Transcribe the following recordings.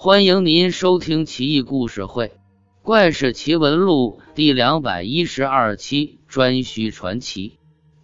欢迎您收听《奇异故事会·怪事奇闻录》第两百一十二期《颛顼传奇》。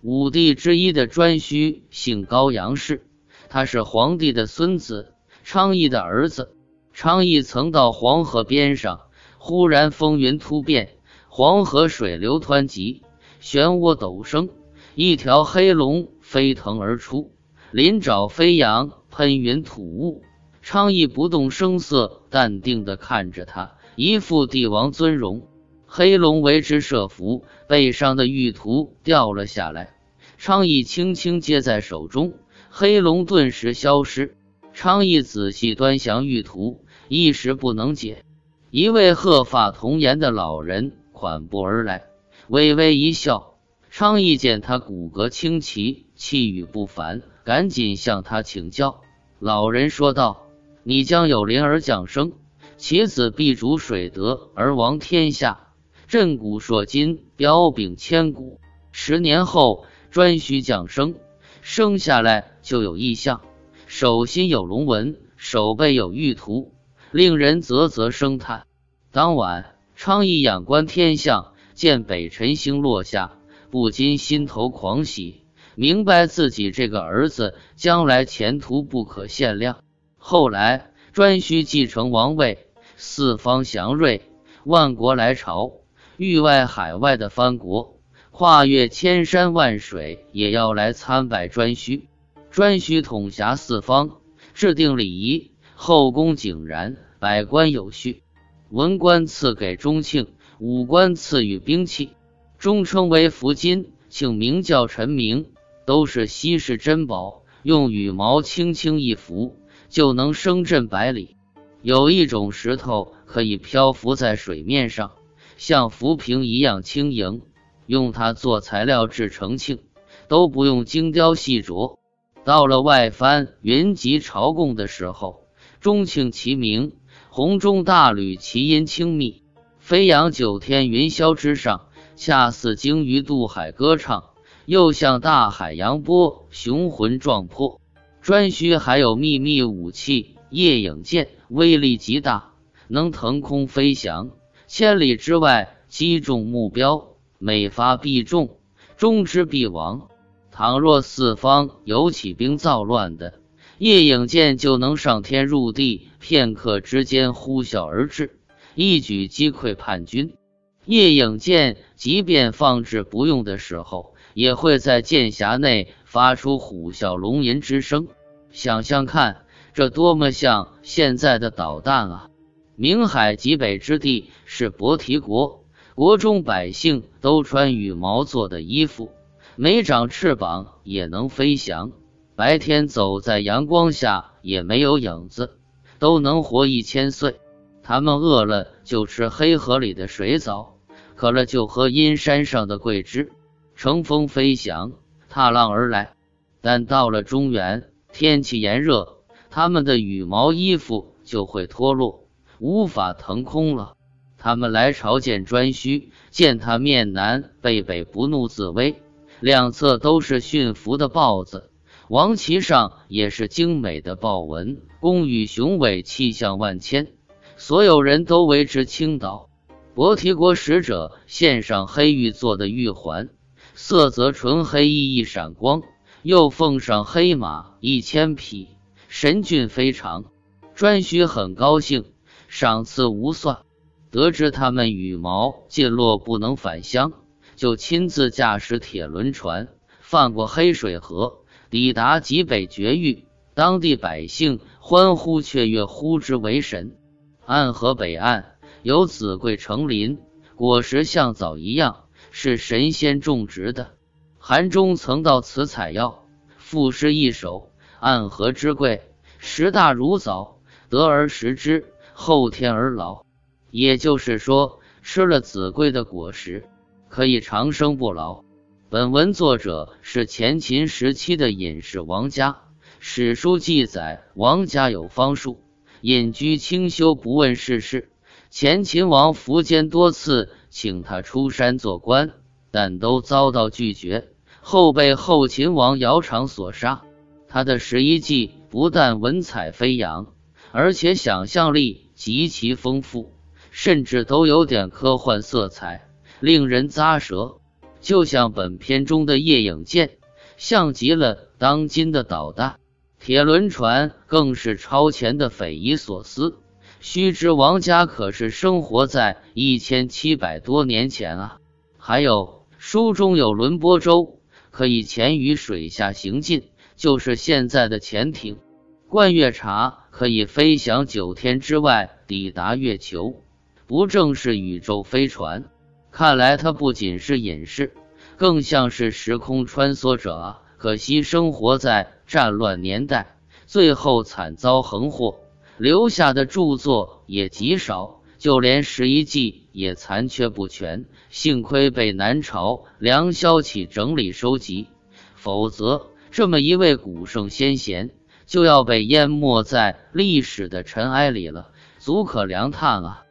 五帝之一的颛顼姓高，杨氏，他是皇帝的孙子，昌邑的儿子。昌邑曾到黄河边上，忽然风云突变，黄河水流湍急，漩涡陡升，一条黑龙飞腾而出，鳞爪飞扬，喷云吐雾。昌邑不动声色，淡定地看着他，一副帝王尊容。黑龙为之设伏，背上的玉图掉了下来。昌邑轻轻接在手中，黑龙顿时消失。昌邑仔细端详玉图，一时不能解。一位鹤发童颜的老人款步而来，微微一笑。昌邑见他骨骼清奇，气宇不凡，赶紧向他请教。老人说道。你将有灵儿降生，其子必主水德而王天下，震古烁今，彪炳千古。十年后，颛顼降生，生下来就有异象，手心有龙纹，手背有玉图，令人啧啧声叹。当晚，昌邑仰观天象，见北辰星落下，不禁心头狂喜，明白自己这个儿子将来前途不可限量。后来，颛顼继承王位，四方祥瑞，万国来朝，域外海外的藩国，跨越千山万水，也要来参拜颛顼。颛顼统辖四方，制定礼仪，后宫井然，百官有序。文官赐给钟庆，武官赐予兵器，终称为福金，庆名叫陈明，都是稀世珍宝，用羽毛轻轻一拂。就能声震百里。有一种石头可以漂浮在水面上，像浮萍一样轻盈。用它做材料制成磬，都不用精雕细琢。到了外藩云集朝贡的时候，钟磬齐鸣，洪钟大吕，其音清密，飞扬九天云霄之上，恰似鲸鱼渡海歌唱，又像大海扬波，雄浑壮阔。颛顼还有秘密武器夜影剑，威力极大，能腾空飞翔，千里之外击中目标，每发必中，中之必亡。倘若四方有起兵造乱的，夜影剑就能上天入地，片刻之间呼啸而至，一举击溃叛军。夜影剑即便放置不用的时候，也会在剑匣内。发出虎啸龙吟之声，想想看，这多么像现在的导弹啊！明海极北之地是伯提国，国中百姓都穿羽毛做的衣服，没长翅膀也能飞翔，白天走在阳光下也没有影子，都能活一千岁。他们饿了就吃黑河里的水藻，渴了就喝阴山上的桂枝，乘风飞翔。踏浪而来，但到了中原，天气炎热，他们的羽毛衣服就会脱落，无法腾空了。他们来朝见颛顼，见他面南背北，不怒自威，两侧都是驯服的豹子，王旗上也是精美的豹纹，弓羽雄伟，气象万千。所有人都为之倾倒。伯提国使者献上黑玉做的玉环。色泽纯黑，熠熠闪光，又奉上黑马一千匹，神骏非常。颛顼很高兴，赏赐无算。得知他们羽毛尽落，不能返乡，就亲自驾驶铁轮船，泛过黑水河，抵达极北绝域。当地百姓欢呼雀跃，呼之为神。暗河北岸有紫桂成林，果实像枣一样。是神仙种植的。韩中曾到此采药，赋诗一首：“暗河之桂，实大如枣，得而食之，后天而老。”也就是说，吃了子桂的果实，可以长生不老。本文作者是前秦时期的隐士王家。史书记载，王家有方术，隐居清修，不问世事。前秦王苻坚多次。请他出山做官，但都遭到拒绝，后被后秦王姚苌所杀。他的十一计不但文采飞扬，而且想象力极其丰富，甚至都有点科幻色彩，令人咂舌。就像本片中的夜影剑，像极了当今的导弹。铁轮船更是超前的匪夷所思。须知王家可是生活在一千七百多年前啊！还有书中有轮波舟，可以潜于水下行进，就是现在的潜艇。灌月茶可以飞翔九天之外抵达月球，不正是宇宙飞船？看来它不仅是隐士，更像是时空穿梭者啊！可惜生活在。战乱年代，最后惨遭横祸，留下的著作也极少，就连十一记也残缺不全。幸亏被南朝梁萧启整理收集，否则这么一位古圣先贤就要被淹没在历史的尘埃里了，足可凉叹啊！